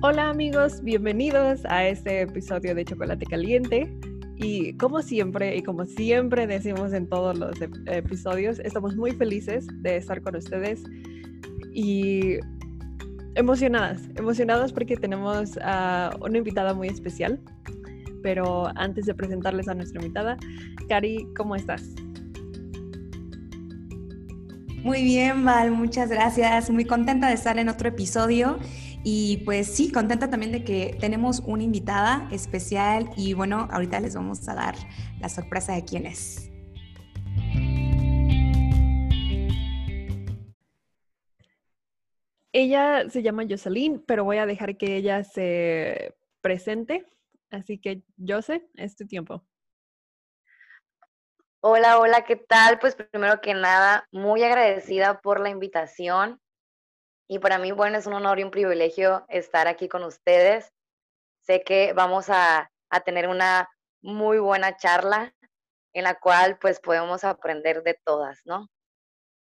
Hola amigos, bienvenidos a este episodio de Chocolate Caliente. Y como siempre, y como siempre decimos en todos los episodios, estamos muy felices de estar con ustedes y emocionadas, emocionadas porque tenemos a una invitada muy especial. Pero antes de presentarles a nuestra invitada, Cari, ¿cómo estás? Muy bien, Val, muchas gracias. Muy contenta de estar en otro episodio y pues sí, contenta también de que tenemos una invitada especial y bueno, ahorita les vamos a dar la sorpresa de quién es. Ella se llama Jocelyn, pero voy a dejar que ella se presente. Así que, Jose, es tu tiempo. Hola, hola, ¿qué tal? Pues primero que nada, muy agradecida por la invitación. Y para mí, bueno, es un honor y un privilegio estar aquí con ustedes. Sé que vamos a, tener una muy buena charla en la cual pues podemos aprender de todas, ¿no?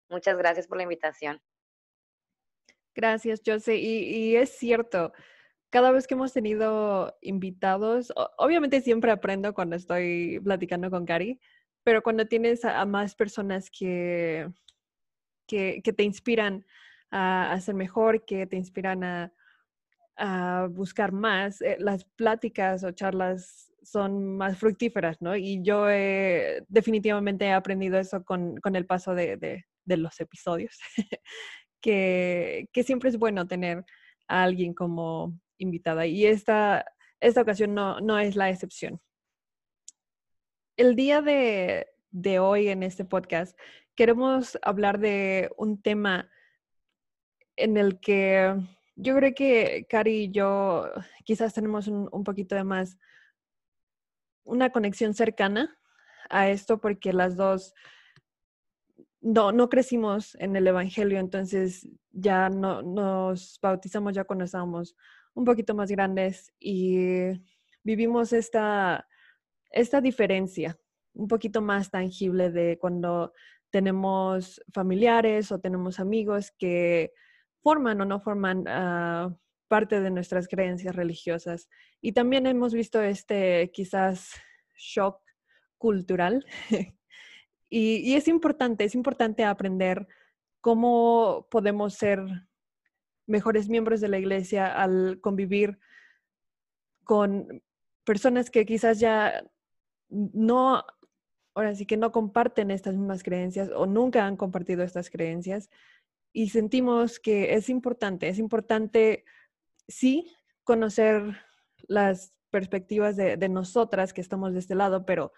Muchas gracias por la invitación. Gracias, Jose. Y, es cierto, cada vez que hemos tenido invitados, obviamente siempre aprendo cuando estoy platicando con Cari, pero cuando tienes a, más personas que, que te inspiran a, hacer mejor, que te inspiran a, buscar más, eh, las pláticas o charlas son más fructíferas, ¿no? Y yo definitivamente he aprendido eso con, el paso de, los episodios, que, siempre es bueno tener a alguien como invitada. Y esta, esta ocasión no, no es la excepción. El día de, de hoy en este podcast queremos hablar de un tema en el que yo creo que Cari y yo quizás tenemos un, poquito de más una conexión cercana a esto porque las dos no, no crecimos en el Evangelio, entonces ya no, nos bautizamos ya cuando estábamos un poquito más grandes y vivimos esta, esta diferencia un poquito más tangible de cuando tenemos familiares o tenemos amigos que forman o no forman ah, parte de nuestras creencias religiosas. Y también hemos visto este quizás shock cultural. y, es importante, es importante aprender cómo podemos ser mejores miembros de la iglesia al convivir con personas que quizás ya no, ahora sí que no comparten estas mismas creencias o nunca han compartido estas creencias y sentimos que es importante, es importante, sí, conocer las perspectivas de, nosotras que estamos de este lado, pero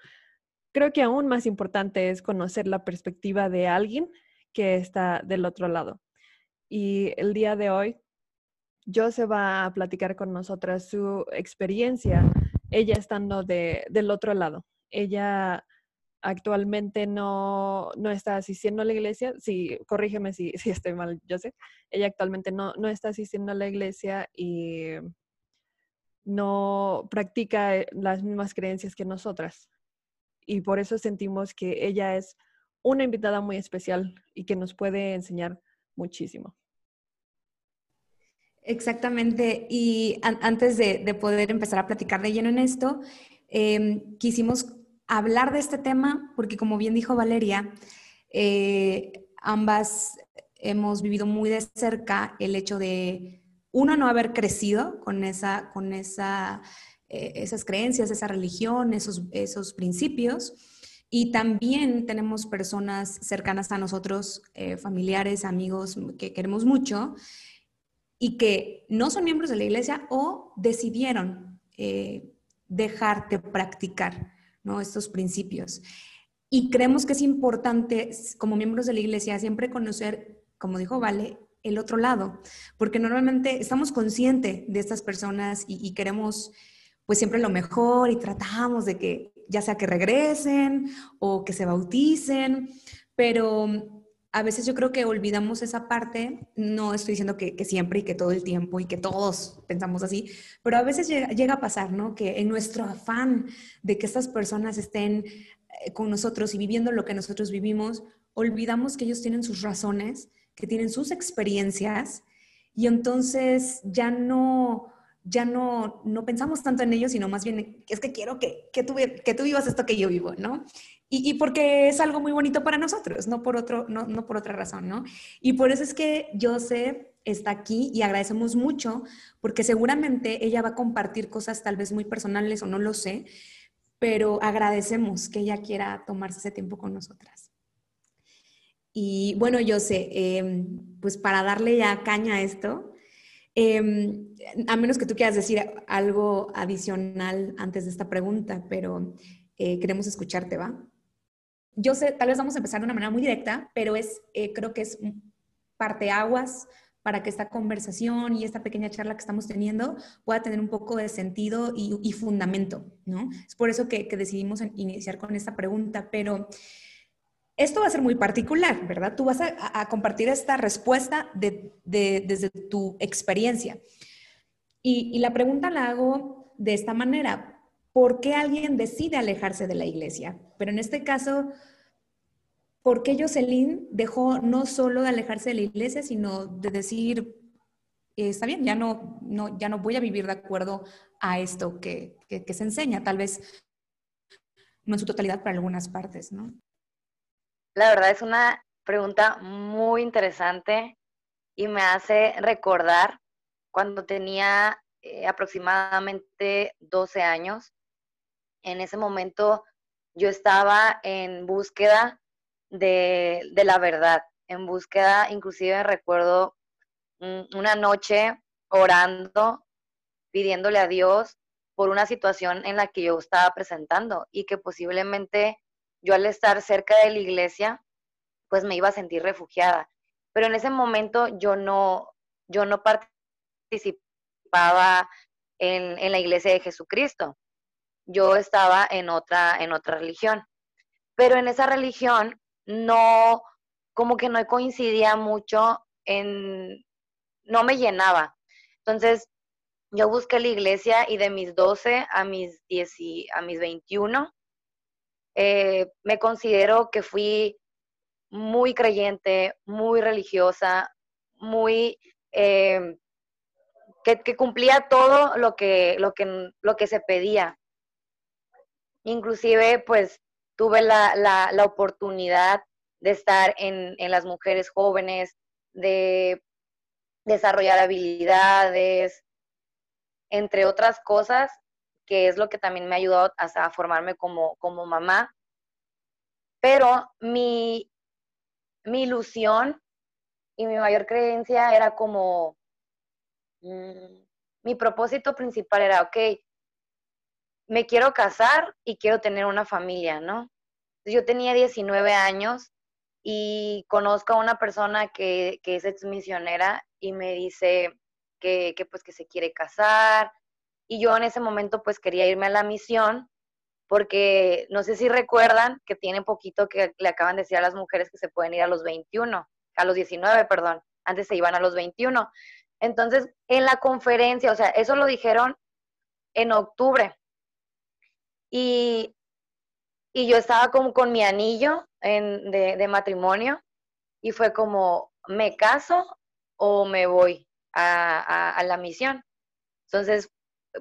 creo que aún más importante es conocer la perspectiva de alguien que está del otro lado. Y el día de hoy, yo se va a platicar con nosotras su experiencia, ella estando del otro lado. Ella actualmente no, no, está asistiendo a la iglesia. Sí, corrígeme si, si estoy mal, yo sé. Ella actualmente no, no está asistiendo a la iglesia y no practica eh, las mismas creencias que nosotras. Y por eso sentimos que ella es una invitada muy especial y que nos puede enseñar muchísimo. Exactamente. Y antes de, poder empezar a platicar de lleno en esto, em, quisimos hablar de este tema porque, como bien dijo Valeria, eh, ambas hemos vivido muy de cerca el hecho de, uno, no haber crecido con, esa, con esa, eh, esas creencias, esa religión, esos, esos principios. Y también tenemos personas cercanas a nosotros, eh, familiares, amigos que queremos mucho y que no son miembros de la iglesia o decidieron dejar de practicar ¿no? Estos principios. Y creemos que es importante, como miembros de la iglesia, siempre conocer, como dijo Vale, el otro lado, porque normalmente estamos conscientes de estas personas y, queremos pues siempre lo mejor y tratamos de que ya sea que regresen o que se bauticen, pero a veces yo creo que olvidamos esa parte, no estoy diciendo que, siempre y que todo el tiempo y que todos pensamos así, pero a veces llega, a pasar, ¿no? Que en nuestro afán de que estas personas estén eh, con nosotros y viviendo lo que nosotros vivimos, olvidamos que ellos tienen sus razones, que tienen sus experiencias y entonces ya no, ya no, no pensamos tanto en ellos, sino más bien es que quiero que, que, tú, que tú vivas esto que yo vivo, ¿no? Y, porque es algo muy bonito para nosotros, no por, otro, no, no por otra razón, ¿no? Y por eso es que Jose está aquí y agradecemos mucho, porque seguramente ella va a compartir cosas tal vez muy personales o no lo sé, pero agradecemos que ella quiera tomarse ese tiempo con nosotras. Y bueno, sé, em, pues para darle ya caña a esto, em, a menos que tú quieras decir algo adicional antes de esta pregunta, pero eh, queremos escucharte, ¿va? Yo sé, tal vez vamos a empezar de una manera muy directa, pero es, eh, creo que es parteaguas para que esta conversación y esta pequeña charla que estamos teniendo pueda tener un poco de sentido y, fundamento, ¿no? Es por eso que, decidimos iniciar con esta pregunta, pero esto va a ser muy particular, ¿verdad? Tú vas a, compartir esta respuesta desde tu experiencia. Y, y la pregunta la hago de esta manera, ¿por qué alguien decide alejarse de la iglesia? Pero en este caso, ¿por qué Jocelyn dejó no solo de alejarse de la iglesia, sino de decir, eh, está bien, ya no, no, ya no voy a vivir de acuerdo a esto que, que, se enseña, tal vez no en su totalidad para algunas partes, ¿no? La verdad es una pregunta muy interesante y me hace recordar cuando tenía eh, aproximadamente 12 años. En ese momento yo estaba en búsqueda de, la verdad, en búsqueda, inclusive recuerdo una noche orando, pidiéndole a Dios por una situación en la que yo estaba presentando y que posiblemente yo al estar cerca de la iglesia, pues me iba a sentir refugiada. Pero en ese momento yo no, yo no participaba en, en la iglesia de Jesucristo. Yo estaba en otra, en otra religión. Pero en esa religión no, como que no coincidía mucho en, no me llenaba. Entonces, yo busqué la iglesia y de mis 12 a mis, 10 a mis 21, eh, me considero que fui muy creyente, muy religiosa, muy... Eh, que, cumplía todo lo que, lo, que, lo que se pedía. Inclusive, pues, tuve la, la, oportunidad de estar en, en, las mujeres jóvenes, de desarrollar habilidades, entre otras cosas, que es lo que también me ha ayudado a, formarme como, como mamá. Pero mi, mi ilusión y mi mayor creencia era como, mm, mi propósito principal era, ok, me quiero casar y quiero tener una familia, ¿no? Yo tenía 19 años y conozco a una persona que, que es ex misionera y me dice que, que, pues que se quiere casar y yo en ese momento pues quería irme a la misión porque no sé si recuerdan que tiene poquito que le acaban de decir a las mujeres que se pueden ir a los 21, a los 19, perdón, antes se iban a los 21. Entonces, en la conferencia, o sea, eso lo dijeron en octubre y, y yo estaba como con mi anillo en, de, matrimonio y fue como, ¿me caso o me voy a, a, la misión? Entonces,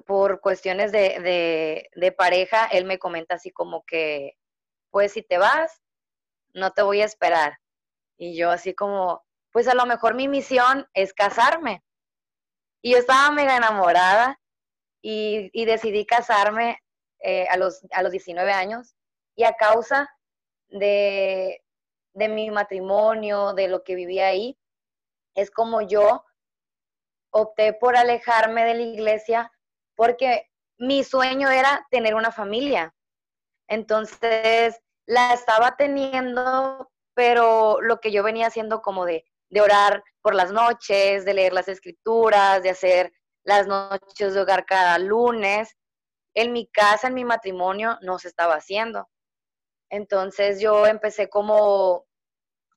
por cuestiones de, de, de, pareja, él me comenta así como que, pues si te vas, no te voy a esperar. Y yo así como, pues a lo mejor mi misión es casarme. Y yo estaba mega enamorada y, y decidí casarme eh, a, los, a los 19 años y a causa de, de mi matrimonio, de lo que vivía ahí, es como yo opté por alejarme de la iglesia porque mi sueño era tener una familia. Entonces, la estaba teniendo, pero lo que yo venía haciendo como de, de orar por las noches, de leer las escrituras, de hacer las noches de hogar cada lunes, en mi casa, en mi matrimonio, no se estaba haciendo. Entonces yo empecé como,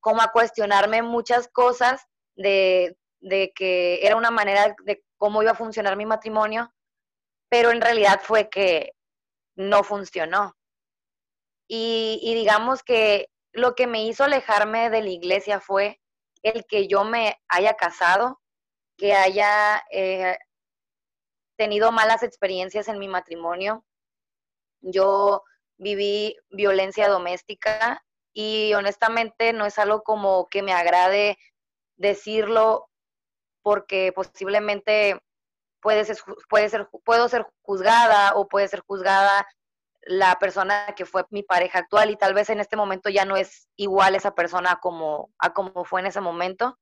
como a cuestionarme muchas cosas de, de que era una manera de cómo iba a funcionar mi matrimonio, pero en realidad fue que no funcionó. Y, y, digamos que lo que me hizo alejarme de la iglesia fue el que yo me haya casado que haya eh, tenido malas experiencias en mi matrimonio. Yo viví violencia doméstica y honestamente no es algo como que me agrade decirlo porque posiblemente puede ser, puede ser, puedo ser juzgada o puede ser juzgada la persona que fue mi pareja actual y tal vez en este momento ya no es igual esa persona como, a como fue en ese momento.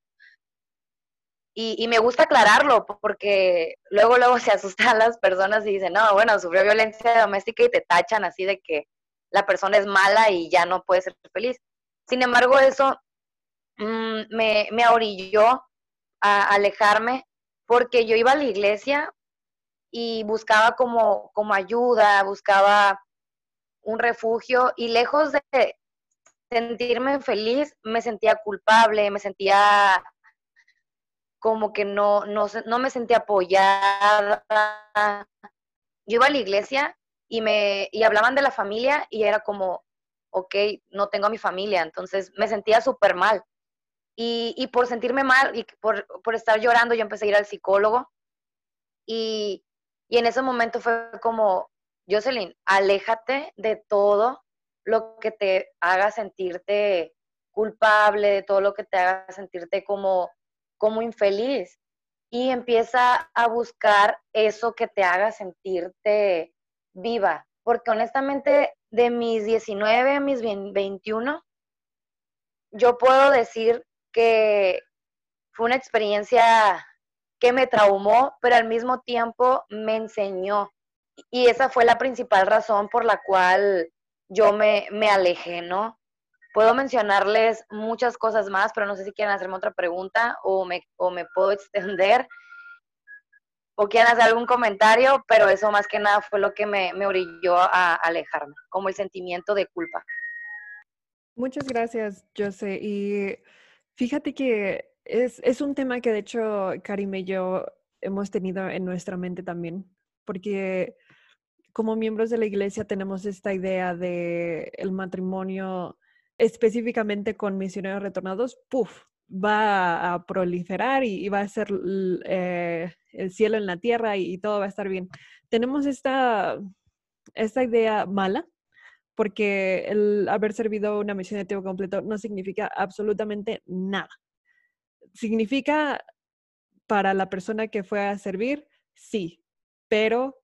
Y, me gusta aclararlo porque luego, luego se asustan las personas y dicen, no, bueno, sufrió violencia doméstica y te tachan así de que la persona es mala y ya no puede ser feliz. Sin embargo, eso mm, me, me a alejarme porque yo iba a la iglesia y buscaba como, como ayuda, buscaba un refugio y lejos de sentirme feliz, me sentía culpable, me sentía como que no, no, no me sentía apoyada. Yo iba a la iglesia y me y hablaban de la familia y era como, ok, no tengo a mi familia, entonces me sentía súper mal. Y, y, por sentirme mal y por, por, estar llorando, yo empecé a ir al psicólogo y, y en ese momento fue como, Jocelyn, aléjate de todo lo que te haga sentirte culpable, de todo lo que te haga sentirte como, como infeliz. Y empieza a buscar eso que te haga sentirte viva. Porque honestamente, de mis 19 a mis 21, yo puedo decir que fue una experiencia que me traumó, pero al mismo tiempo me enseñó y esa fue la principal razón por la cual yo me, me alejé, ¿no? Puedo mencionarles muchas cosas más, pero no sé si quieren hacerme otra pregunta o me, o me puedo extender o quieren hacer algún comentario, pero eso más que nada fue lo que me, me orilló a alejarme, como el sentimiento de culpa. Muchas gracias, Jose. Y fíjate que es, es un tema que de hecho Karim y yo hemos tenido en nuestra mente también, porque como miembros de la iglesia tenemos esta idea de el matrimonio específicamente con misioneros retornados, puff, va a proliferar y, va a ser eh, el cielo en la tierra y, todo va a estar bien. Tenemos esta, esta idea mala porque el haber servido una misión de tiempo completo no significa absolutamente nada. Significa para la persona que fue a servir, sí, pero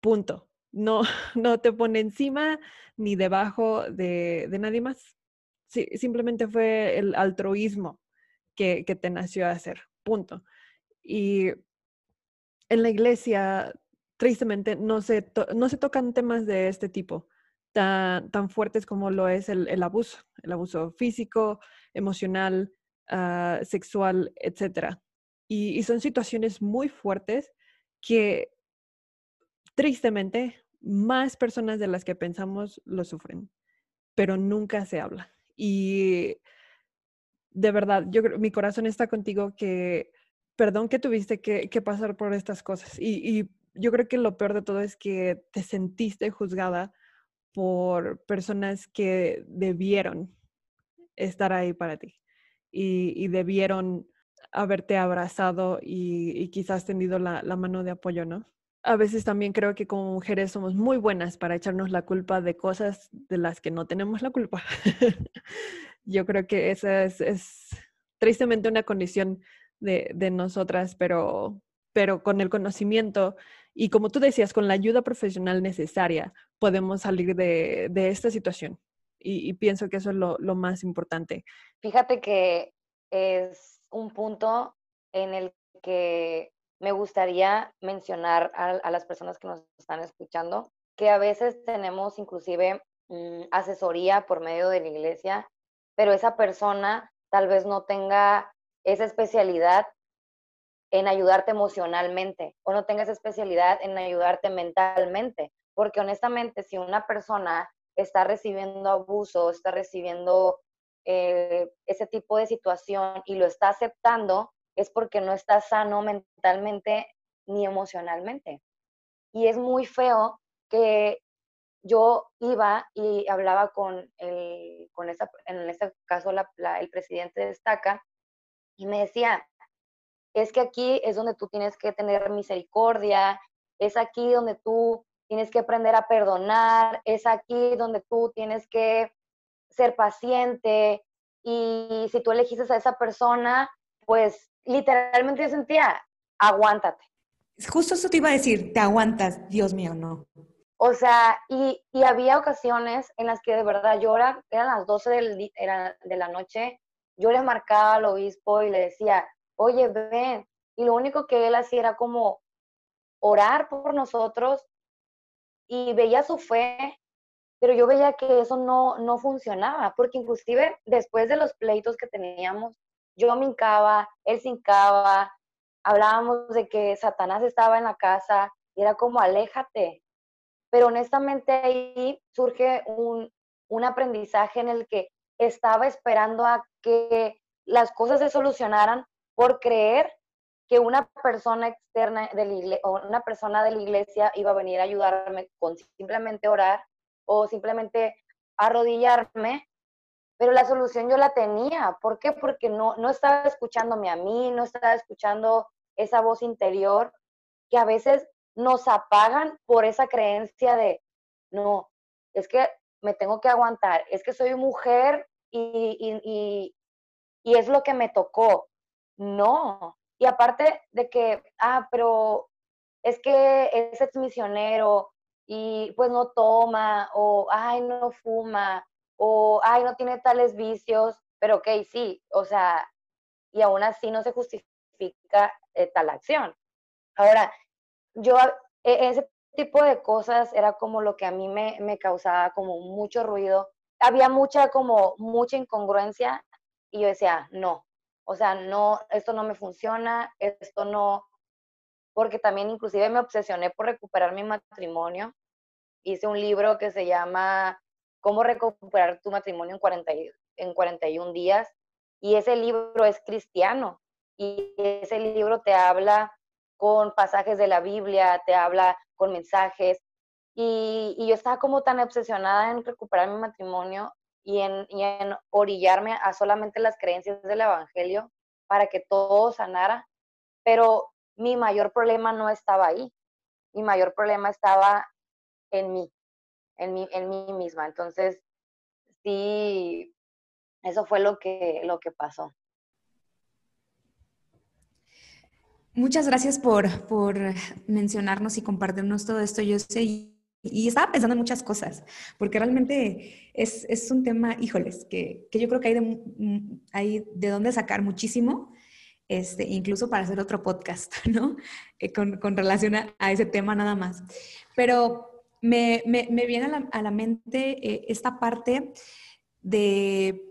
punto. No, no te pone encima ni debajo de, nadie más. Sí, simplemente fue el altruismo que, te nació a hacer, punto. Y en la iglesia, tristemente, no se, no se tocan temas de este tipo, tan, tan fuertes como lo es el, abuso, el abuso físico, emocional, ah, sexual, etc. y, son situaciones muy fuertes que tristemente, más personas de las que pensamos lo sufren, pero nunca se habla. Y de verdad, yo mi corazón está contigo que, perdón que tuviste que, pasar por estas cosas. Y, yo creo que lo peor de todo es que te sentiste juzgada por personas que debieron estar ahí para ti y, debieron haberte abrazado y, quizás tendido la, la mano de apoyo, ¿no? A veces también creo que como mujeres somos muy buenas para echarnos la culpa de cosas de las que no tenemos la culpa. Yo creo que esa es, tristemente una condición de, nosotras, pero, pero con el conocimiento y como tú decías, con la ayuda profesional necesaria, podemos salir de, esta situación. Y, pienso que eso es lo, lo más importante. Fíjate que es un punto en el que me gustaría mencionar a, las personas que nos están escuchando que a veces tenemos inclusive mm, asesoría por medio de la iglesia, pero esa persona tal vez no tenga esa especialidad en ayudarte emocionalmente o no tenga esa especialidad en ayudarte mentalmente, porque honestamente si una persona está recibiendo abuso, está recibiendo eh, ese tipo de situación y lo está aceptando, es porque no estás sano mentalmente ni emocionalmente. Y es muy feo que yo iba y hablaba con, el, con esa, en este caso el presidente de Estaca, y me decía, es que aquí es donde tú tienes que tener misericordia, es aquí donde tú tienes que aprender a perdonar, es aquí donde tú tienes que ser paciente y si tú elegiste a esa persona, pues literalmente yo sentía, aguántate. Justo eso te iba a decir, te aguantas, Dios mío, no. O sea, y, había ocasiones en las que de verdad yo era, eran las 12 del, era de la noche, yo le marcaba al obispo y le decía, oye, ven. Y lo único que él hacía era como orar por nosotros y veía su fe, pero yo veía que eso no, no funcionaba, porque inclusive después de los pleitos que teníamos, yo me hincaba, él se hincaba, hablábamos de que Satanás estaba en la casa y era como, aléjate. Pero honestamente ahí surge un, un aprendizaje en el que estaba esperando a que las cosas se solucionaran por creer que una persona externa de la o una persona de la iglesia iba a venir a ayudarme con simplemente orar o simplemente arrodillarme, pero la solución yo la tenía. ¿Por qué? Porque no, no estaba escuchándome a mí, no estaba escuchando esa voz interior que a veces nos apagan por esa creencia de, no, es que me tengo que aguantar, es que soy mujer y, y, y es lo que me tocó. No. Y aparte de que, ah, pero es que es ex misionero y pues no toma, o ay, no fuma, o ay, no tiene tales vicios, pero ok, sí, o sea, y aún así no se justifica eh, tal acción. Ahora, yo, e, ese tipo de cosas era como lo que a mí me, me causaba como mucho ruido. Había mucha, como, mucha incongruencia y yo decía, no, o sea, no, esto no me funciona, esto no, porque también inclusive me obsesioné por recuperar mi matrimonio. Hice un libro que se llama Cómo recuperar tu matrimonio en, 40, en 41 días y ese libro es cristiano y ese libro te habla con pasajes de la Biblia, te habla con mensajes y, y yo estaba como tan obsesionada en recuperar mi matrimonio y en, y en orillarme a solamente las creencias del Evangelio para que todo sanara, pero mi mayor problema no estaba ahí, mi mayor problema estaba en mí, en mí, en mí misma. Entonces, sí, eso fue lo que, lo que pasó. Muchas gracias por, por mencionarnos y compartirnos todo esto. Yo sé y estaba pensando en muchas cosas, porque realmente es, es un tema, híjoles, que, que, yo creo que hay de, hay de dónde sacar muchísimo, este, incluso para hacer otro podcast, ¿no? Eh, con, con, relación a, ese tema nada más. Pero me, me, me viene a la, a la mente eh, esta parte de,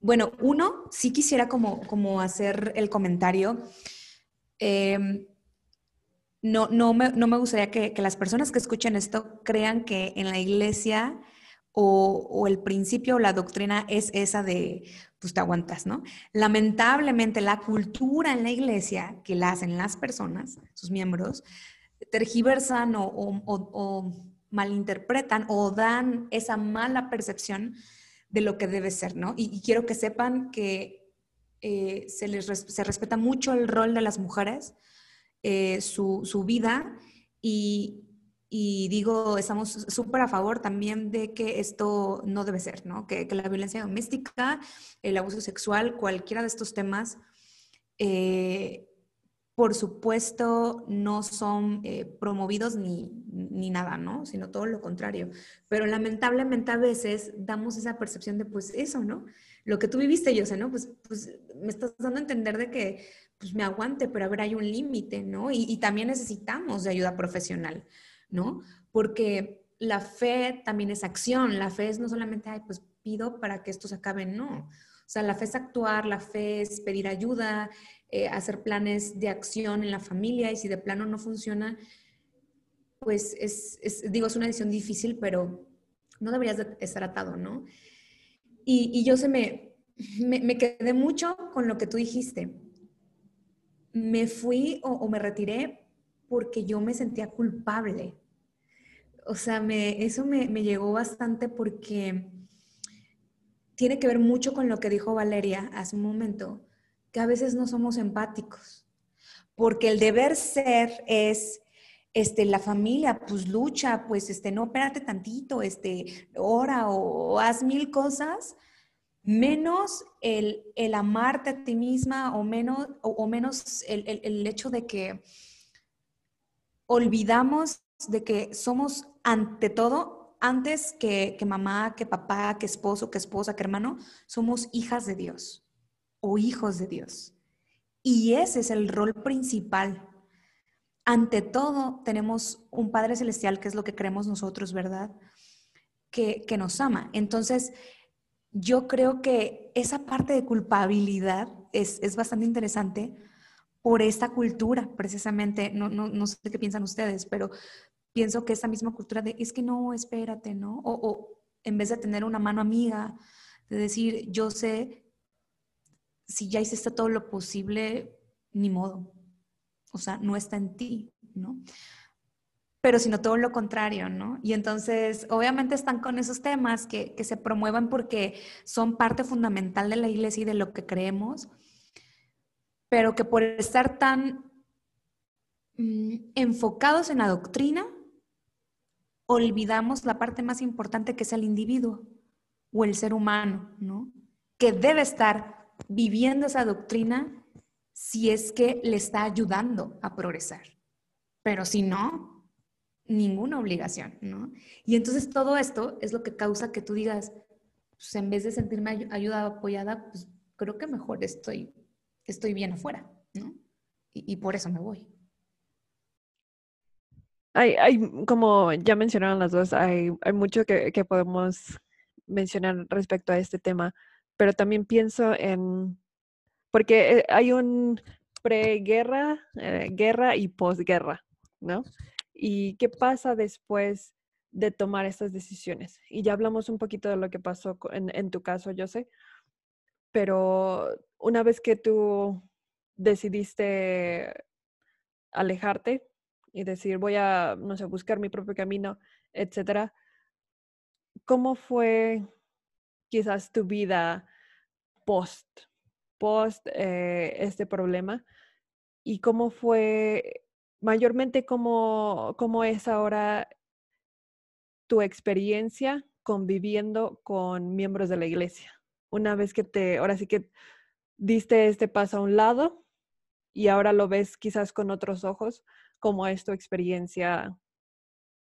bueno, uno, sí quisiera como, como hacer el comentario. Eh, no, no, me, no me gustaría que, las personas que escuchen esto crean que en la iglesia o, el principio o la doctrina es esa de, pues te aguantas, ¿no? Lamentablemente la cultura en la iglesia que la hacen las personas, sus miembros, tergiversan o, malinterpretan o dan esa mala percepción de lo que debe ser, ¿no? Y, quiero que sepan que eh, se, les, respeta mucho el rol de las mujeres, eh, su, vida y, digo, estamos súper a favor también de que esto no debe ser, ¿no? Que, que, la violencia doméstica, el abuso sexual, cualquiera de estos temas, eh, por supuesto, no son eh, promovidos ni, ni, nada, ¿no? Sino todo lo contrario. Pero lamentablemente a veces damos esa percepción de, pues eso, ¿no? Lo que tú viviste, yo sé, ¿no? Pues, pues me estás dando a entender de que pues me aguante, pero a ver, hay un límite, ¿no? Y, también necesitamos de ayuda profesional, ¿no? Porque la fe también es acción, la fe es no solamente, ay, pues pido para que esto se acabe, no. O sea, la fe es actuar, la fe es pedir ayuda, eh, hacer planes de acción en la familia y si de plano no funciona, pues es, digo, es una decisión difícil, pero no deberías de estar atado, ¿no? Y, yo se me, me quedé mucho con lo que tú dijiste me fui o, me retiré porque yo me sentía culpable. O sea, me, eso me, llegó bastante porque tiene que ver mucho con lo que dijo Valeria hace un momento, que a veces no somos empáticos, porque el deber ser es este, la familia, pues lucha, pues, este, no, espérate tantito, este, ora o, haz mil cosas, menos el, el, amarte a ti misma o menos, o, menos el, el, hecho de que olvidamos de que somos ante todo, antes que, que mamá, que papá, que esposo, que esposa, que hermano, somos hijas de Dios o hijos de Dios. Y ese es el rol principal. Ante todo, tenemos un Padre Celestial, que es lo que creemos nosotros, ¿verdad? Que, que nos ama. Entonces, yo creo que esa parte de culpabilidad es, es bastante interesante por esta cultura, precisamente. No, no, no, sé qué piensan ustedes, pero pienso que esa misma cultura de, es que no, espérate, ¿no? O, o en vez de tener una mano amiga, de decir, yo sé si ya hiciste todo lo posible, ni modo. O sea, no está en ti, ¿no? Pero sino todo lo contrario, ¿no? Y entonces, obviamente están con esos temas que, que se promuevan porque son parte fundamental de la iglesia y de lo que creemos, pero que por estar tan mm, enfocados en la doctrina, olvidamos la parte más importante que es el individuo o el ser humano, ¿no? Que debe estar viviendo esa doctrina si es que le está ayudando a progresar. Pero si no, ninguna obligación, ¿no? Y entonces todo esto es lo que causa que tú digas, pues en vez de sentirme ayudada, apoyada, pues creo que mejor estoy, estoy bien afuera, ¿no? Y, por eso me voy. Hay, hay, como ya mencionaron las dos, hay, hay mucho que, que podemos mencionar respecto a este tema pero también pienso en, porque eh, hay un preguerra, eh, guerra y posguerra, ¿no? ¿Y qué pasa después de tomar estas decisiones? Y ya hablamos un poquito de lo que pasó en, en tu caso, yo sé, pero una vez que tú decidiste alejarte y decir, voy a, no sé, buscar mi propio camino, etcétera, ¿cómo fue quizás tu vida post, post eh, este problema y cómo fue, mayormente cómo, cómo es ahora tu experiencia conviviendo con miembros de la iglesia. Una vez que te, ahora sí que diste este paso a un lado y ahora lo ves quizás con otros ojos, ¿cómo es tu experiencia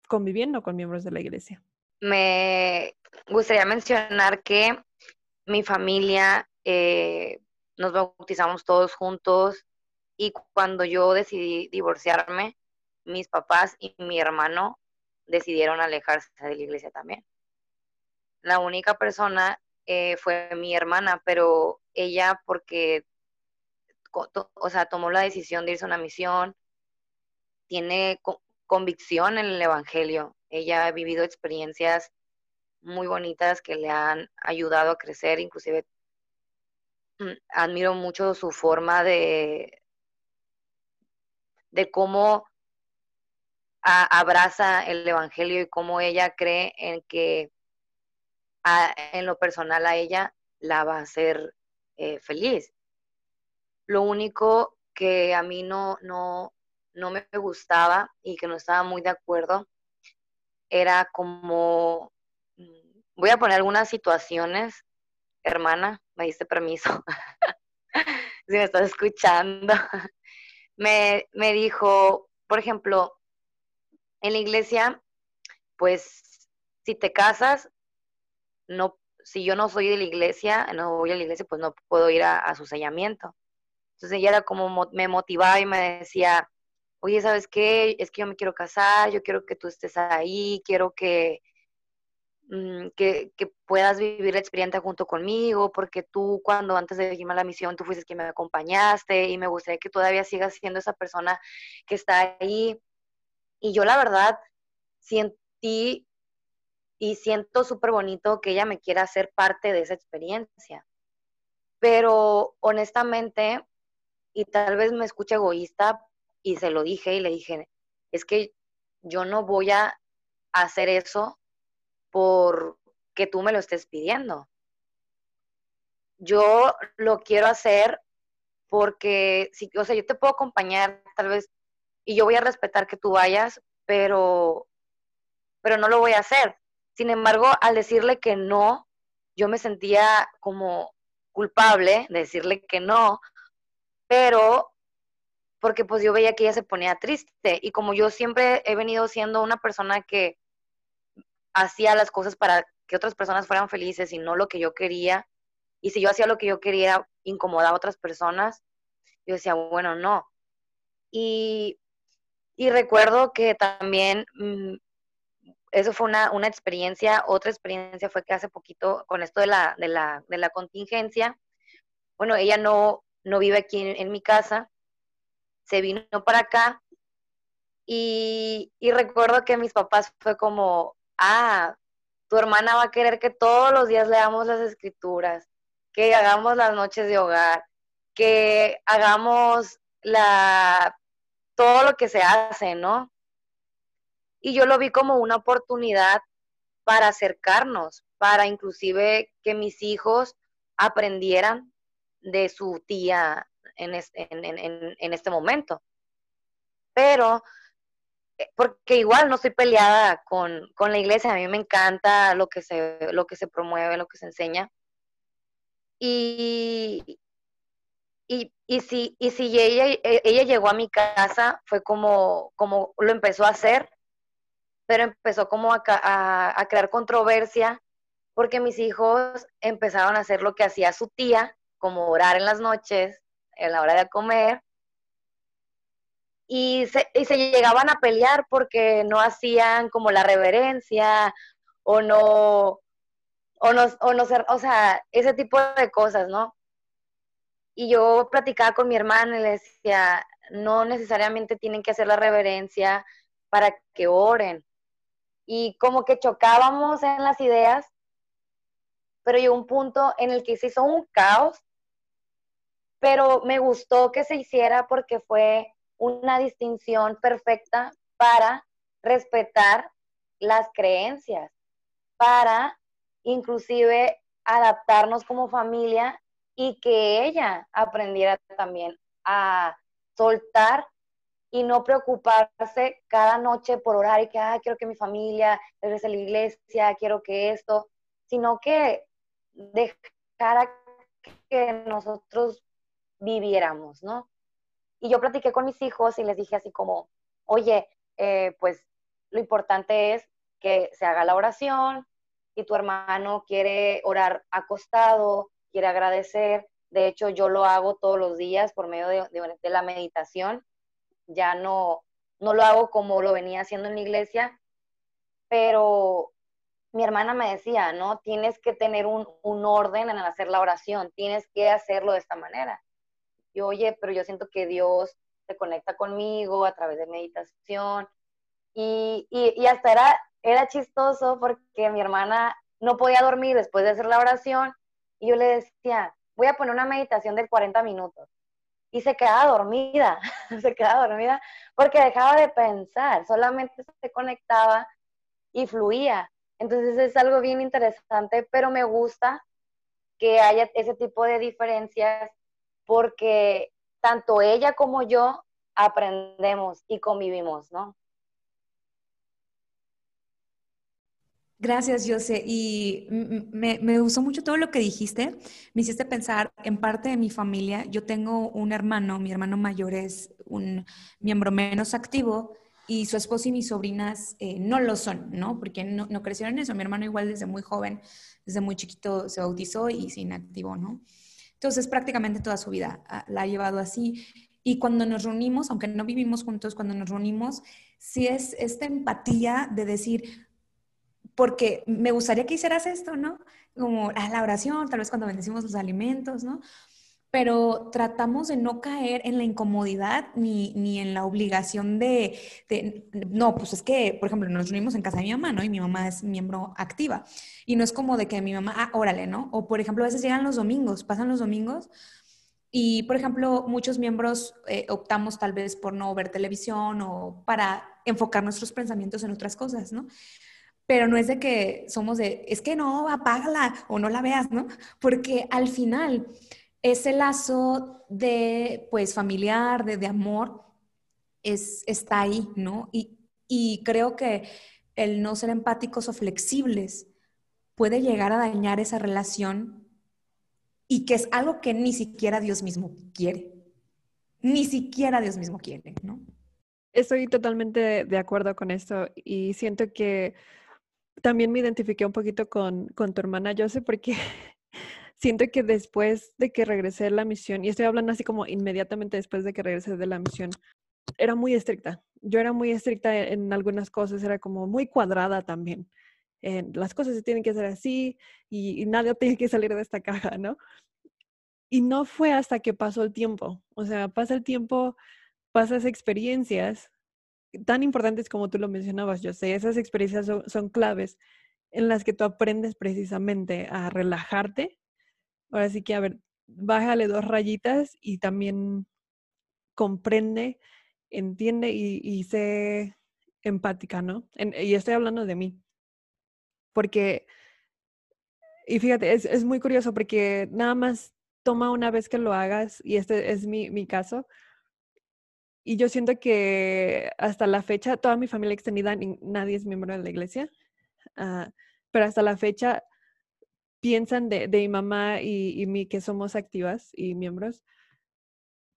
conviviendo con miembros de la iglesia? Me gustaría mencionar que mi familia eh, nos bautizamos todos juntos y cuando yo decidí divorciarme, mis papás y mi hermano decidieron alejarse de la iglesia también. La única persona eh, fue mi hermana, pero ella porque, o sea, tomó la decisión de irse a una misión, tiene convicción en el Evangelio. Ella ha vivido experiencias muy bonitas que le han ayudado a crecer, inclusive mm, admiro mucho su forma de, de cómo abraza el Evangelio y cómo ella cree en que en lo personal a ella la va a hacer eh, feliz. Lo único que a mí no, no, no me gustaba y que no estaba muy de acuerdo era como, mm, voy a poner algunas situaciones, hermana, me diste permiso, si me estás escuchando, me, me dijo, por ejemplo, en la iglesia, pues si te casas, no, si yo no soy de la iglesia, no voy a la iglesia, pues no puedo ir a, su sellamiento. Entonces ella era como me motivaba y me decía, oye, ¿sabes qué? Es que yo me quiero casar, yo quiero que tú estés ahí, quiero que, mm, que, puedas vivir la experiencia junto conmigo, porque tú cuando antes de irme a la misión, tú fuiste quien me acompañaste y me gustaría que todavía sigas siendo esa persona que está ahí. Y yo la verdad sentí y siento súper bonito que ella me quiera hacer parte de esa experiencia. Pero honestamente, y tal vez me escuche egoísta, y se lo dije y le dije, es que yo no voy a hacer eso porque tú me lo estés pidiendo. Yo lo quiero hacer porque, si, o sea, yo te puedo acompañar tal vez y yo voy a respetar que tú vayas, pero, pero no lo voy a hacer. Sin embargo, al decirle que no, yo me sentía como culpable de decirle que no, pero porque pues yo veía que ella se ponía triste y como yo siempre he venido siendo una persona que hacía las cosas para que otras personas fueran felices y no lo que yo quería, y si yo hacía lo que yo quería, incomodaba a otras personas, yo decía, bueno, no. Y, recuerdo que también mm, eso fue una, una, experiencia, otra experiencia fue que hace poquito, con esto de la, de la, de la contingencia, bueno, ella no, no vive aquí en, mi casa, se vino para acá y, y, recuerdo que mis papás fue como, ah, tu hermana va a querer que todos los días leamos las escrituras, que hagamos las noches de hogar, que hagamos la todo lo que se hace, ¿no? Y yo lo vi como una oportunidad para acercarnos, para inclusive que mis hijos aprendieran de su tía en este, en, momento. Pero, eh, porque igual no estoy peleada con, con, la iglesia, a mí me encanta lo que, se, lo que se promueve, lo que se enseña. Y, y, si, y si ella, e, ella llegó a mi casa, fue como, como lo empezó a hacer, pero empezó como a, a crear controversia porque mis hijos empezaron a hacer lo que hacía su tía, como orar en las noches, en la hora de comer, y se, y se llegaban a pelear porque no hacían como la reverencia o no, o no, o no ser, o sea, ese tipo de cosas, ¿no? Y yo platicaba con mi hermana y le decía, no necesariamente tienen que hacer la reverencia para que oren. Y como que chocábamos en las ideas, pero llegó un punto en el que se hizo un caos pero me gustó que se hiciera porque fue una distinción perfecta para respetar las creencias, para inclusive adaptarnos como familia y que ella aprendiera también a soltar y no preocuparse cada noche por orar y que, ah, quiero que mi familia regrese a la iglesia, quiero que esto, sino que dejara que nosotros viviéramos, ¿no? Y yo platiqué con mis hijos y les dije así como, oye, eh, pues lo importante es que se haga la oración y tu hermano quiere orar acostado, quiere agradecer. De hecho, yo lo hago todos los días por medio de, la meditación. Ya no, no lo hago como lo venía haciendo en la iglesia, pero mi hermana me decía, ¿no? Tienes que tener un, un orden en hacer la oración, tienes que hacerlo de esta manera oye, pero yo siento que Dios se conecta conmigo a través de meditación. Y, y, hasta era, era chistoso porque mi hermana no podía dormir después de hacer la oración y yo le decía, voy a poner una meditación de 40 minutos. Y se quedaba dormida, se quedaba dormida porque dejaba de pensar, solamente se conectaba y fluía. Entonces es algo bien interesante, pero me gusta que haya ese tipo de diferencias porque tanto ella como yo aprendemos y convivimos, ¿no? Gracias, José. Y me, me, gustó mucho todo lo que dijiste. Me hiciste pensar en parte de mi familia. Yo tengo un hermano, mi hermano mayor es un miembro menos activo y su esposa y mis sobrinas eh, no lo son, ¿no? Porque no, no, crecieron en eso. Mi hermano igual desde muy joven, desde muy chiquito se bautizó y se inactivó, ¿no? Entonces, prácticamente toda su vida ah, la ha llevado así. Y cuando nos reunimos, aunque no vivimos juntos, cuando nos reunimos, sí es esta empatía de decir, porque me gustaría que hicieras esto, ¿no? Como a la oración, tal vez cuando bendecimos los alimentos, ¿no? Pero tratamos de no caer en la incomodidad ni, ni en la obligación de, no, pues es que, por ejemplo, nos reunimos en casa de mi mamá, ¿no? Y mi mamá es miembro activa. Y no es como de que mi mamá, ah, órale, ¿no? O, por ejemplo, a veces llegan los domingos, pasan los domingos. Y, por ejemplo, muchos miembros eh, optamos tal vez por no ver televisión o para enfocar nuestros pensamientos en otras cosas, ¿no? Pero no es de que somos de, es que no, apágala o no la veas, ¿no? Porque al final ese lazo de, pues, familiar, de, de amor, es, está ahí, ¿no? Y, y creo que el no ser empáticos o flexibles puede llegar a dañar esa relación y que es algo que ni siquiera Dios mismo quiere. Ni siquiera Dios mismo quiere, ¿no? Estoy totalmente de acuerdo con esto y siento que también me identifiqué un poquito con, con tu hermana Jose porque siento que después de que regresé de la misión, y estoy hablando así como inmediatamente después de que regresé de la misión, era muy estricta. Yo era muy estricta en, algunas cosas, era como muy cuadrada también. las cosas se tienen que hacer así y, y tiene que salir de esta caja, ¿no? Y no fue hasta que pasó el tiempo. O sea, pasa el tiempo, pasas experiencias tan importantes como tú lo mencionabas, yo sé, esas experiencias son, claves en las que tú aprendes precisamente a relajarte. Ahora sí que, a ver, bájale dos rayitas y también comprende, entiende y, sé empática, ¿no? y estoy hablando de mí. Porque, y fíjate, es, es, muy curioso porque nada más toma una vez que lo hagas, y este es mi, mi caso, y yo siento que hasta la fecha, toda mi familia extendida, nadie es miembro de la iglesia, ah, pero hasta la fecha piensan de, de mi mamá y, mí que somos activas y miembros,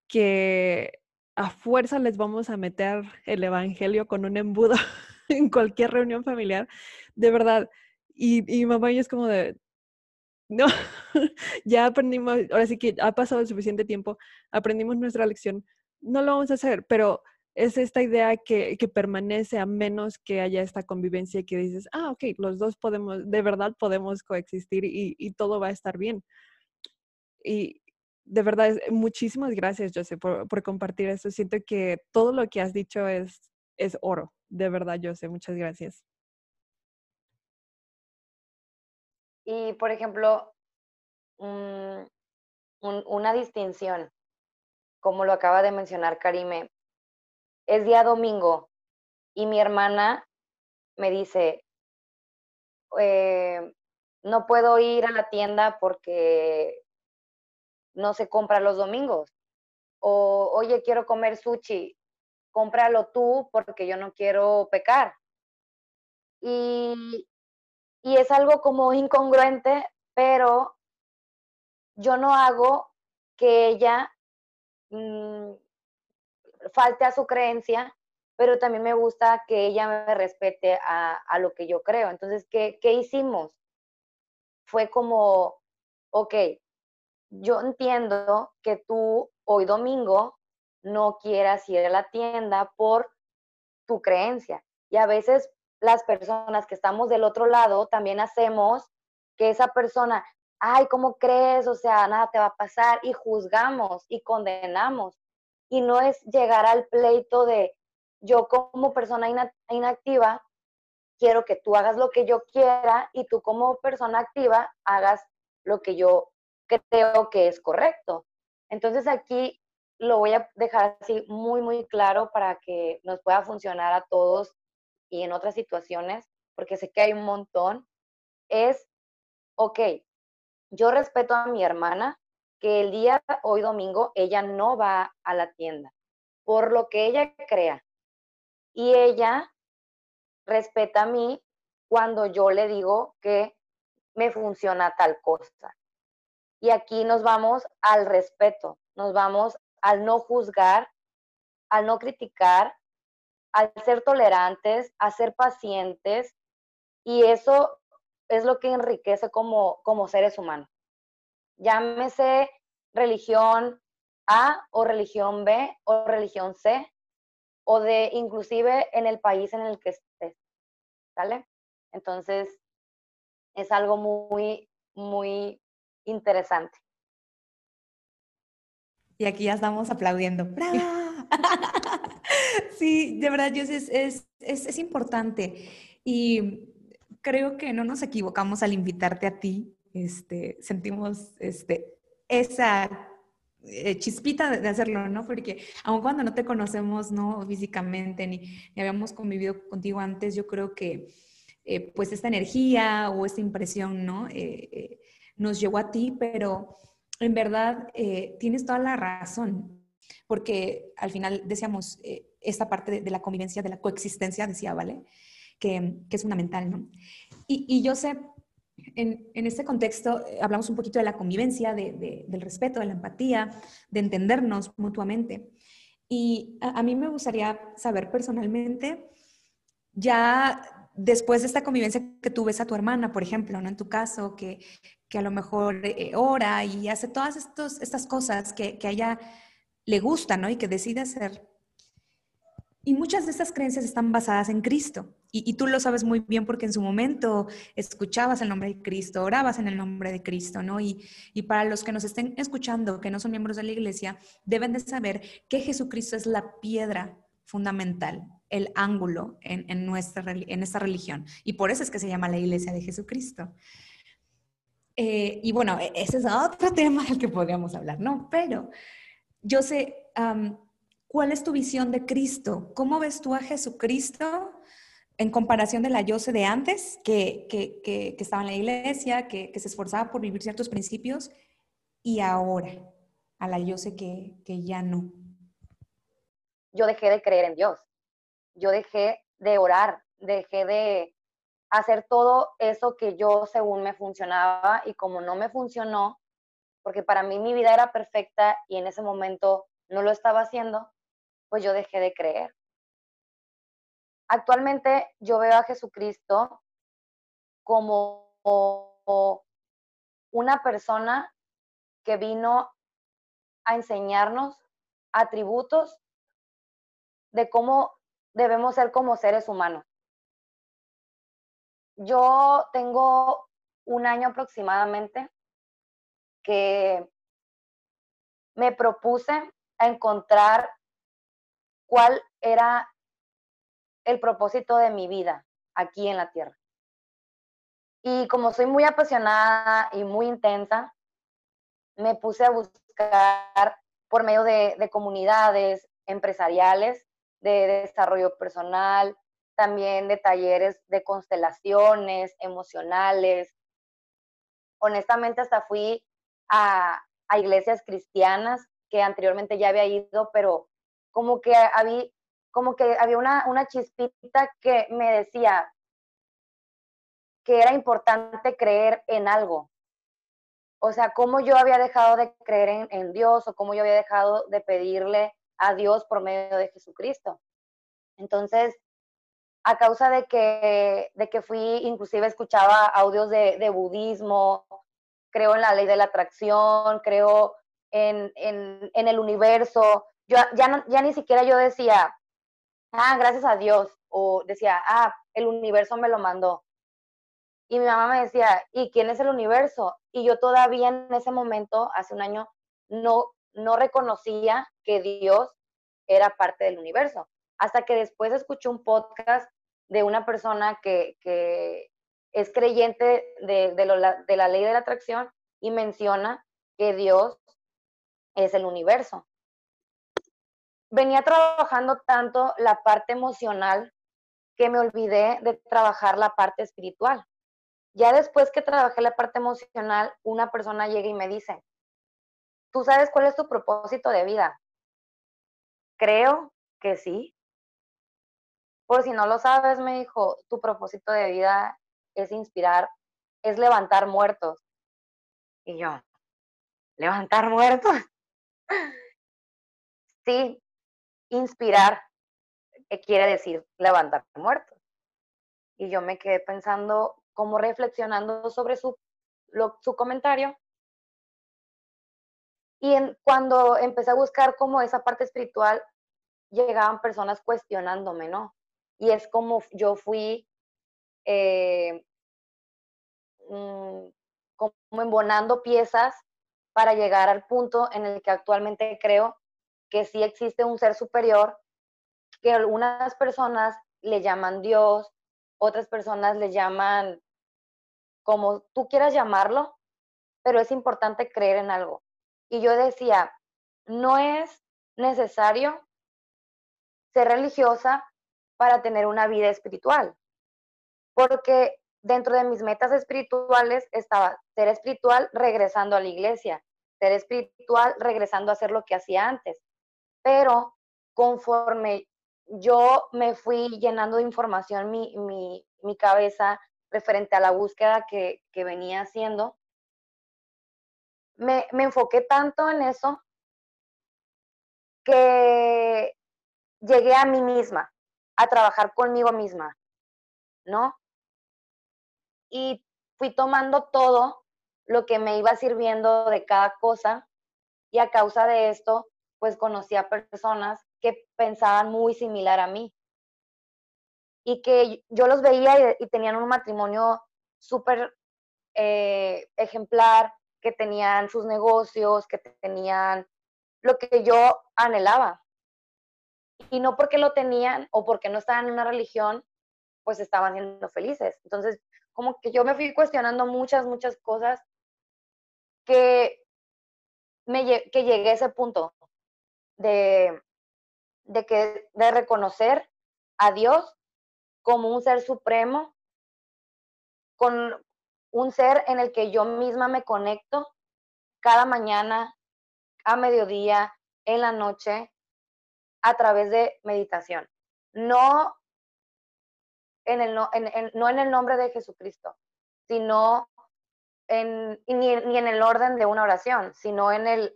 que a fuerza les vamos a meter el evangelio con un embudo en cualquier reunión familiar, de verdad. Y, y mamá y es como de, no, ya aprendimos, ahora sí que ha pasado el suficiente tiempo, aprendimos nuestra lección, no lo vamos a hacer, pero es esta idea que, permanece a menos que haya esta convivencia y que dices, ah, ok, los dos podemos, de verdad podemos coexistir y, todo va a estar bien. Y de verdad, muchísimas gracias, José, por, por, compartir esto. Siento que todo lo que has dicho es, es oro. De verdad, José, muchas gracias. Y, por ejemplo, una distinción como lo acaba de mencionar Karime, es día domingo y mi hermana me dice, eh, no puedo ir a la tienda porque no se compra los domingos. O, oye, quiero comer sushi, cómpralo tú porque yo no quiero pecar. Y, y es algo como incongruente, pero yo no hago que ella Mm, falte a su creencia, pero también me gusta que ella me respete a, lo que yo creo. Entonces, ¿qué, ¿qué hicimos? Fue como, ok, yo entiendo que tú hoy domingo no quieras ir a la tienda por tu creencia. Y a veces las personas que estamos del otro lado también hacemos que esa persona, ay, ¿cómo crees? O sea, nada te va a pasar y juzgamos y condenamos. Y no es llegar al pleito de yo como persona inactiva, quiero que tú hagas lo que yo quiera y tú como persona activa hagas lo que yo creo que es correcto. Entonces aquí lo voy a dejar así muy, muy claro para que nos pueda funcionar a todos y en otras situaciones, porque sé que hay un montón, es, ok, yo respeto a mi hermana que el día hoy domingo ella no va a la tienda por lo que ella crea. Y ella respeta a mí cuando yo le digo que me funciona tal cosa. Y aquí nos vamos al respeto, nos vamos al no juzgar, al no criticar, al ser tolerantes, a ser pacientes. Y eso es lo que enriquece como, como seres humanos. Llámese religión A o religión B o religión C o de inclusive en el país en el que estés. ¿Sale? Entonces, es algo muy, muy interesante. Y aquí ya estamos aplaudiendo. sí, de verdad, es, es, es, es importante. Y creo que no nos equivocamos al invitarte a ti. Este, sentimos este, esa eh, chispita de, hacerlo, ¿no? Porque aun cuando no te conocemos, ¿no? Físicamente, ni, habíamos convivido contigo antes, yo creo que eh, pues esta energía o esta impresión, ¿no? Eh, nos llegó a ti, pero en verdad tienes toda la razón, porque al final decíamos esta parte de, la convivencia, de la coexistencia, decía, ¿vale? Que, es fundamental, ¿no? Y, yo sé, en, este contexto eh, hablamos un poquito de la convivencia, del respeto, de la empatía, de entendernos mutuamente. Y a, mí me gustaría saber personalmente, ya después de esta convivencia que tú ves a tu hermana, por ejemplo, ¿no? En tu caso, que, que a lo mejor eh, ora y hace todas estas cosas que, que a ella le gustan, ¿no? Y que decide hacer. Y muchas de estas creencias están basadas en Cristo. Y, tú lo sabes muy bien porque en su momento escuchabas el nombre de Cristo, orabas en el nombre de Cristo, ¿no? Y, y, para los que nos estén escuchando, que no son miembros de la iglesia, deben de saber que Jesucristo es la piedra fundamental, el ángulo en, en nuestra, en esta religión. Y por eso es que se llama la iglesia de Jesucristo. Eh, y bueno, e, ese es otro tema del que podríamos hablar, ¿no? Pero yo sé, ¿cuál es tu visión de Cristo? ¿Cómo ves tú a Jesucristo en comparación de la Yose de antes, que, que, que, estaba en la iglesia, que, se esforzaba por vivir ciertos principios, y ahora a la Yose que, que ya no? Yo dejé de creer en Dios. Yo dejé de orar, dejé de, hacer todo eso que yo según me funcionaba y como no me funcionó, porque para mí mi vida era perfecta y en ese momento no lo estaba haciendo, pues yo dejé de creer. Actualmente yo veo a Jesucristo como una persona que vino a enseñarnos atributos de cómo debemos ser como seres humanos. Yo tengo un año aproximadamente que me propuse a encontrar cuál era el propósito de mi vida aquí en la tierra. Y como soy muy apasionada y muy intensa, me puse a buscar por medio de, de comunidades empresariales, de desarrollo personal, también de talleres de constelaciones emocionales. Honestamente, hasta fui a, iglesias cristianas que anteriormente ya había ido, pero como que había, como que había una, una chispita que me decía que era importante creer en algo. O sea, cómo yo había dejado de creer en, en Dios o cómo yo había dejado de pedirle a Dios por medio de Jesucristo. Entonces, a causa de que, de que fui, inclusive escuchaba audios de, budismo, creo en la ley de la atracción, creo en, el universo. Yo ya, ya ni siquiera yo decía, ah, gracias a Dios, o decía, ah, el universo me lo mandó. Y mi mamá me decía, ¿y quién es el universo? Y yo todavía en ese momento, hace un año, no, no reconocía que Dios era parte del universo hasta que después escuché un podcast de una persona que, es creyente de, de, de la ley de la atracción y menciona que Dios es el universo. Venía trabajando tanto la parte emocional que me olvidé de trabajar la parte espiritual. Ya después que trabajé la parte emocional, una persona llega y me dice, ¿tú sabes cuál es tu propósito de vida? Creo que sí. Por si no lo sabes, me dijo, tu propósito de vida es inspirar, es levantar muertos. Y yo, ¿levantar muertos? sí, inspirar, ¿qué quiere decir levantar muertos? Y yo me quedé pensando, como reflexionando sobre su, su comentario. Y cuando empecé a buscar como esa parte espiritual, llegaban personas cuestionándome, ¿no? y es como yo fui eh, mm, como embonando piezas para llegar al punto en el que actualmente creo que sí existe un ser superior, que algunas personas le llaman Dios, otras personas le llaman como tú quieras llamarlo, pero es importante creer en algo. Y yo decía, no es necesario ser religiosa para tener una vida espiritual. Porque dentro de mis metas espirituales estaba ser espiritual regresando a la iglesia, ser espiritual regresando a hacer lo que hacía antes. Pero conforme yo me fui llenando de información mi, mi, cabeza referente a la búsqueda que, que venía haciendo, me, me enfoqué tanto en eso que llegué a mí misma, a trabajar conmigo misma, ¿no? Y fui tomando todo lo que me iba sirviendo de cada cosa y a causa de esto, pues conocí a personas que pensaban muy similar a mí y que yo los veía y, tenían un matrimonio súper eh, ejemplar, que tenían sus negocios, que tenían lo que yo anhelaba. Y no porque lo tenían o porque no estaban en una religión, pues estaban siendo felices. Entonces, como que yo me fui cuestionando muchas, muchas cosas que, me, que llegué a ese punto de, de, que, de reconocer a Dios como un ser supremo, con un ser en el que yo misma me conecto cada mañana, a mediodía, en la noche, a través de meditación. No en el, en, no en el nombre de Jesucristo, sino en, ni, ni en el orden de una oración, sino en el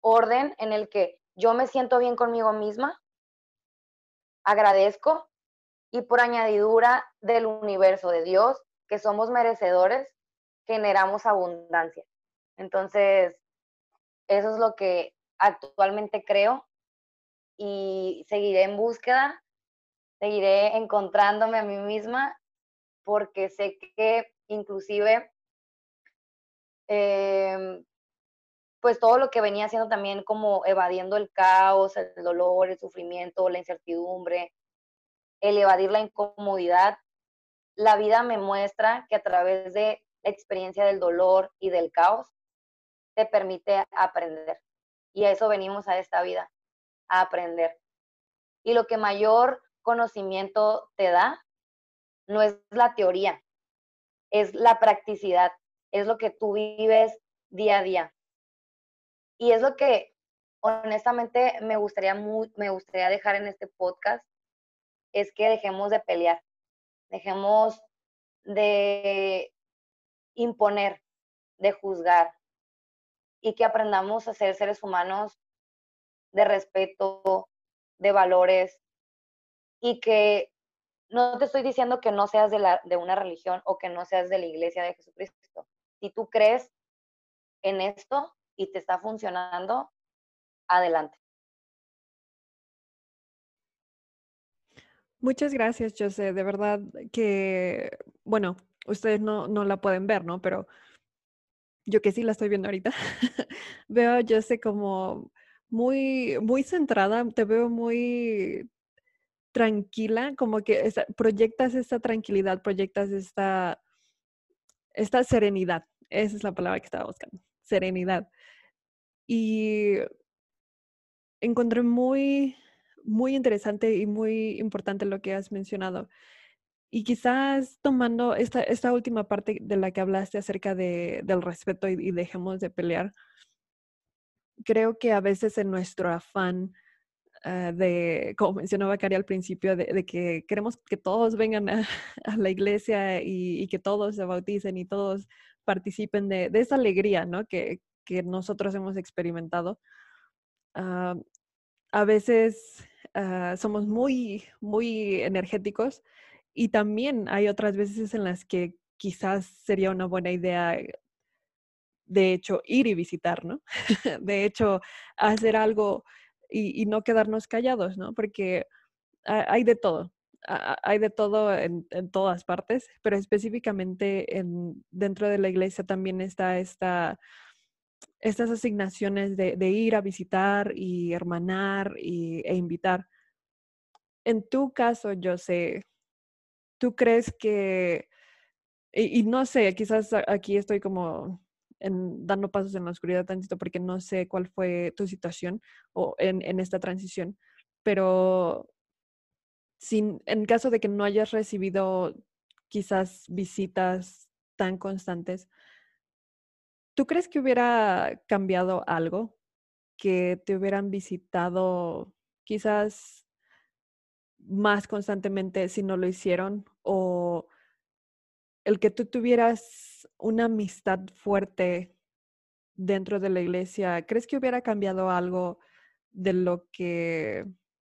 orden en el que yo me siento bien conmigo misma, agradezco y por añadidura del universo de Dios, que somos merecedores, generamos abundancia. Entonces, eso es lo que actualmente creo y seguiré en búsqueda, seguiré encontrándome a mí misma porque sé que inclusive em, pues todo lo que venía haciendo también como evadiendo el caos, el dolor, el sufrimiento, la incertidumbre, el evadir la incomodidad, la vida me muestra que a través de la experiencia del dolor y del caos, te permite aprender. Y a eso venimos a esta vida, a aprender. Y lo que mayor conocimiento te da no es la teoría, es la practicidad, es lo que tú vives día a día. Y es lo que honestamente me gustaría, me gustaría dejar en este podcast, es que dejemos de pelear, dejemos de imponer, de juzgar y que aprendamos a ser seres humanos de respeto, de valores y que no te estoy diciendo que no seas de, una religión o que no seas de la iglesia de Jesucristo. Si tú crees en esto, y te está funcionando, adelante. Muchas gracias, José. De verdad que, bueno, ustedes no, no la pueden ver, ¿no? Pero yo que sí la estoy viendo ahorita, veo a José como muy, muy centrada, te veo muy tranquila, como que proyectas esta tranquilidad, proyectas esta, esta serenidad. Esa es la palabra que estaba buscando, serenidad. Y encontré muy, muy interesante y muy importante lo que has mencionado. Y quizás tomando esta, esta última parte de la que hablaste acerca de, del respeto y, dejemos de pelear, creo que a veces en nuestro afán ah, de, como mencionaba Cari al principio, de, que queremos que todos vengan a, la iglesia y, que todos se bauticen y todos participen de, de esa alegría, ¿no? Que, que nosotros hemos experimentado. Ah, a veces ah, somos muy, muy energéticos y también hay otras veces en las que quizás sería una buena idea, de hecho, ir y visitar, ¿no? de hecho, hacer algo y, no quedarnos callados, ¿no? Porque hay de todo hay de todo en, todas partes, pero específicamente en, dentro de la iglesia también está esta estas asignaciones de, ir a visitar y hermanar y, e invitar. En tu caso, yo sé, ¿tú crees que, y, no sé, quizás aquí estoy como dando pasos en la oscuridad tantito porque no sé cuál fue tu situación o en, en esta transición, pero sin, en caso de que no hayas recibido quizás visitas tan constantes, ¿Tú crees que hubiera cambiado algo? Que te hubieran visitado quizás más constantemente si no lo hicieron o el que tú tuvieras una amistad fuerte dentro de la iglesia, ¿crees que hubiera cambiado algo de lo que,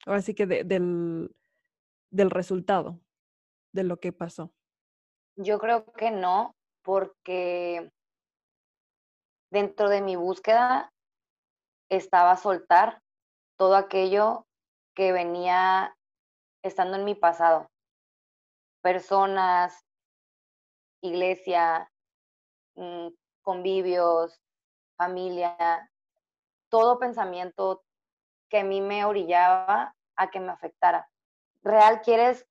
ahora sí que del, del resultado de lo que pasó? Yo creo que no, porque dentro de mi búsqueda estaba soltar todo aquello que venía estando en mi pasado. Personas, iglesia, mm, convivios, familia, todo pensamiento que a mí me orillaba a que me afectara. ¿Real quieres,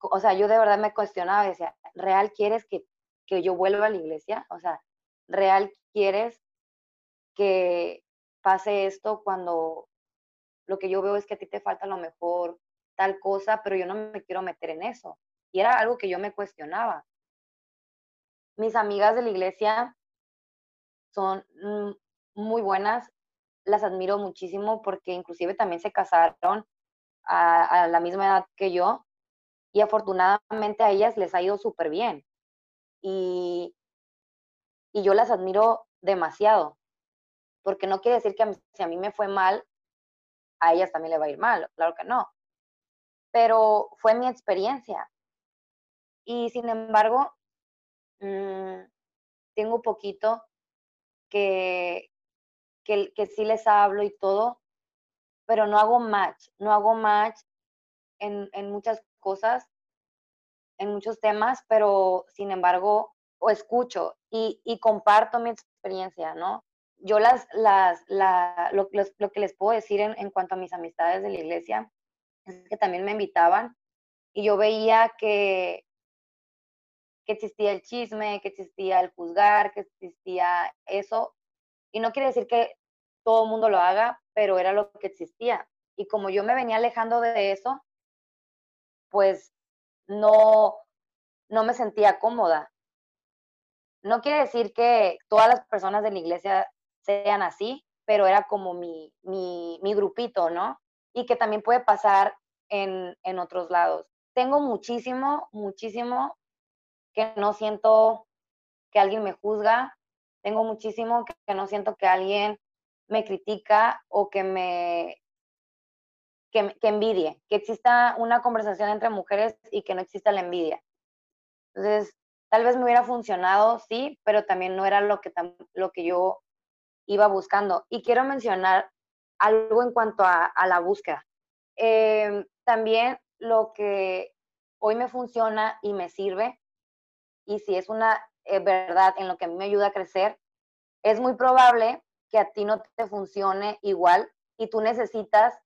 o sea, yo de verdad me cuestionaba, decía, ¿real quieres que, que yo vuelva a la iglesia? O sea, ¿real quieres que pase esto cuando lo que yo veo es que a ti te falta lo mejor tal cosa, pero yo no me quiero meter en eso. Y era algo que yo me cuestionaba. Mis amigas de la iglesia son muy buenas, las admiro muchísimo porque inclusive también se casaron a, la misma edad que yo y afortunadamente a ellas les ha ido súper bien. Y, y yo las admiro demasiado, porque no quiere decir que si a mí me fue mal, a ellas también le va a ir mal, claro que no. Pero fue mi experiencia. Y sin embargo, mm, tengo poquito que, que, que sí les hablo y todo, pero no hago match, no hago match en, en muchas cosas, en muchos temas, pero sin embargo, o escucho y, y comparto mi experiencia, ¿no? Yo las, las, la, lo, lo, que les puedo decir en, en cuanto a mis amistades de la iglesia es que también me invitaban y yo veía que, que existía el chisme, que existía el juzgar, que existía eso. Y no quiere decir que todo el mundo lo haga, pero era lo que existía. Y como yo me venía alejando de eso, pues no, no me sentía cómoda. No quiere decir que todas las personas de la iglesia sean así, pero era como mi, mi, mi grupito, ¿no? Y que también puede pasar en, en otros lados. Tengo muchísimo, muchísimo que no siento que alguien me juzga, tengo muchísimo que, no siento que alguien me critica o que me que, que, envidie, que exista una conversación entre mujeres y que no exista la envidia. Entonces, tal vez me hubiera funcionado, sí, pero también no era lo que, lo que yo iba buscando. Y quiero mencionar algo en cuanto a, la búsqueda. Eh, también lo que hoy me funciona y me sirve y si es una eh, verdad en lo que a mí me ayuda a crecer, es muy probable que a ti no te funcione igual y tú necesitas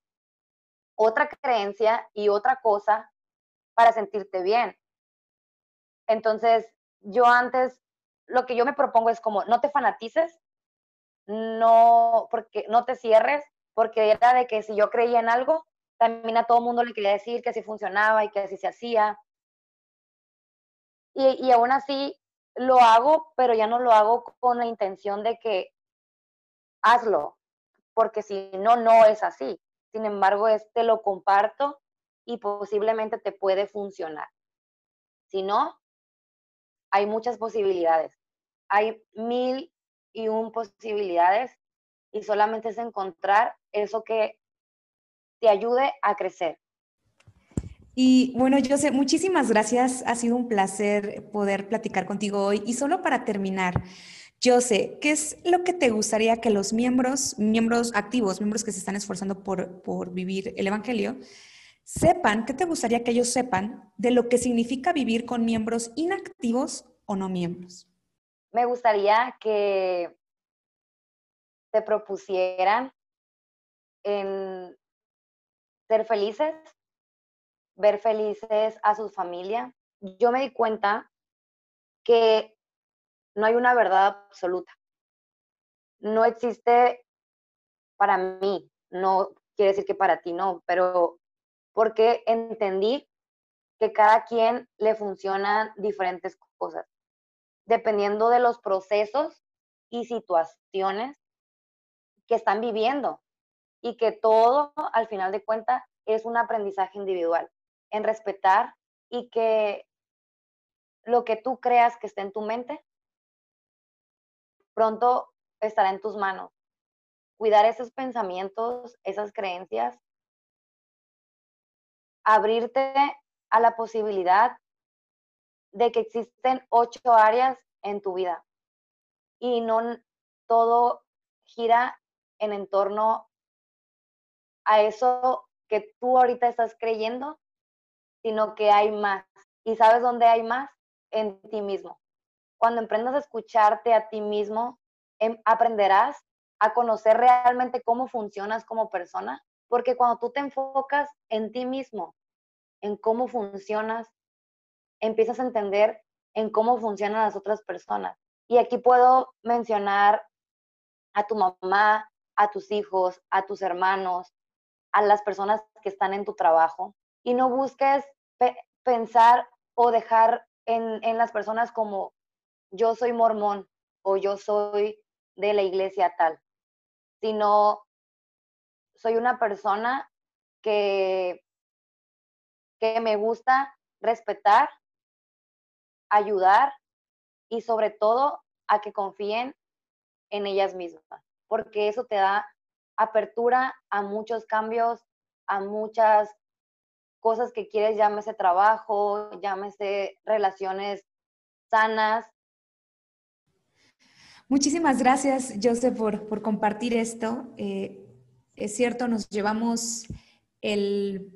otra creencia y otra cosa para sentirte bien. Entonces, yo antes, lo que yo me propongo es como, no te fanatices, no, porque, no te cierres, porque era de que si yo creía en algo, también a todo mundo le quería decir que así funcionaba y que así se hacía. Y, aún así lo hago, pero ya no lo hago con la intención de que hazlo, porque si no, no es así. Sin embargo, este lo comparto y posiblemente te puede funcionar. Si no, hay muchas posibilidades. Hay mil y un posibilidades y solamente es encontrar eso que te ayude a crecer. Y bueno, José, muchísimas gracias. Ha sido un placer poder platicar contigo hoy. Y solo para terminar, José, ¿qué es lo que te gustaría que los miembros, miembros activos, miembros que se están esforzando por, por vivir el Evangelio, sepan, qué te gustaría que ellos sepan de lo que significa vivir con miembros inactivos o no miembros? Me gustaría que te propusieran en ser felices ver felices a su familia, yo me di cuenta que no hay una verdad absoluta. No existe para mí, no quiere decir que para ti no, pero porque entendí que cada quien le funcionan diferentes cosas. Dependiendo de los procesos y situaciones que están viviendo y que todo, al final de cuentas, es un aprendizaje individual, en respetar y que lo que tú creas que esté en tu mente, pronto estará en tus manos. Cuidar esos pensamientos, esas creencias, abrirte a la posibilidad de que existen ocho áreas en tu vida y no todo gira en entorno a eso que tú ahorita estás creyendo, sino que hay más. ¿Y sabes dónde hay más? En ti mismo. Cuando emprendas a escucharte a ti mismo, em, aprenderás a conocer realmente cómo funcionas como persona, porque cuando tú te enfocas en ti mismo, en cómo funcionas, empiezas a entender en cómo funcionan las otras personas. Y aquí puedo mencionar a tu mamá, a tus hijos, a tus hermanos, a las personas que están en tu trabajo. Y no busques pensar o dejar en, las personas como yo soy mormón o yo soy de la iglesia tal, sino soy una persona que, que me gusta respetar, ayudar y sobre todo a que confíen en ellas mismas, porque eso te da apertura a muchos cambios, a muchas cosas que quieres, llámese trabajo, llámese relaciones sanas. Muchísimas gracias, José, por, por compartir esto. Eh, es cierto, nos llevamos el,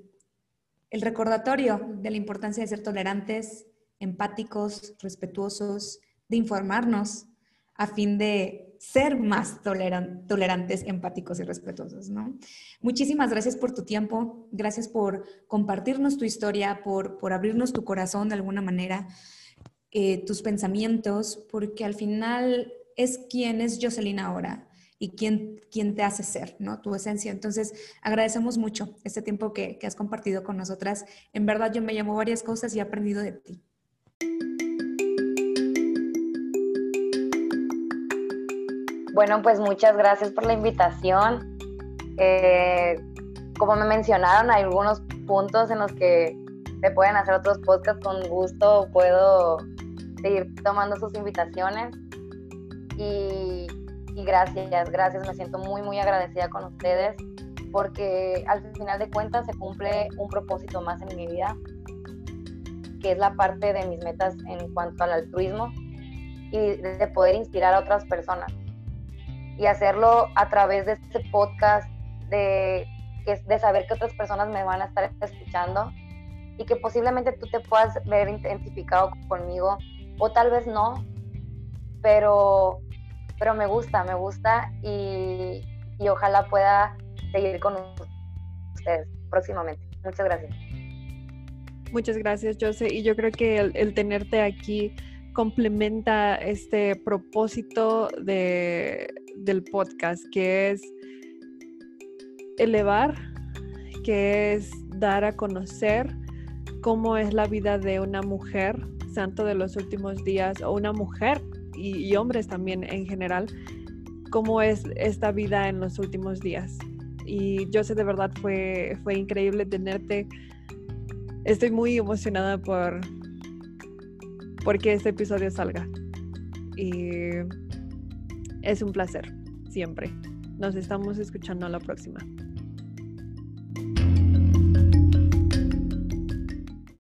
recordatorio de la importancia de ser tolerantes, empáticos, respetuosos, de informarnos a fin de ser más tolerantes, empáticos y respetuosos. Muchísimas gracias por tu tiempo, gracias por compartirnos tu historia, por, por abrirnos tu corazón de alguna manera, eh, tus pensamientos, porque al final es quien es Jocelyn ahora y quién, quién te hace ser, ¿no? Tu esencia. Entonces, agradecemos mucho este tiempo que, que has compartido con nosotras. En verdad, yo me llamo varias cosas y he aprendido de ti. Bueno, pues muchas gracias por la invitación. Eh, como me mencionaron, hay algunos puntos en los que se pueden hacer otros podcasts. Con gusto puedo seguir tomando sus invitaciones. Y, y gracias, gracias. Me siento muy, muy agradecida con ustedes porque al final de cuentas se cumple un propósito más en mi vida, que es la parte de mis metas en cuanto al altruismo y de poder inspirar a otras personas y hacerlo a través de este podcast, de, de saber que otras personas me van a estar escuchando y que posiblemente tú te puedas ver identificado conmigo o tal vez no, pero, pero me gusta, me gusta y, y ojalá pueda seguir con ustedes próximamente. Muchas gracias. Muchas gracias, Jose. Y yo creo que el, el tenerte aquí complementa este propósito de, del podcast, que es elevar, que es dar a conocer cómo es la vida de una mujer santo de los últimos días o una mujer y, hombres también en general, cómo es esta vida en los últimos días. Y yo sé de verdad fue, fue increíble tenerte. Estoy muy emocionada por porque este episodio salga. Y es un placer, siempre. Nos estamos escuchando a la próxima.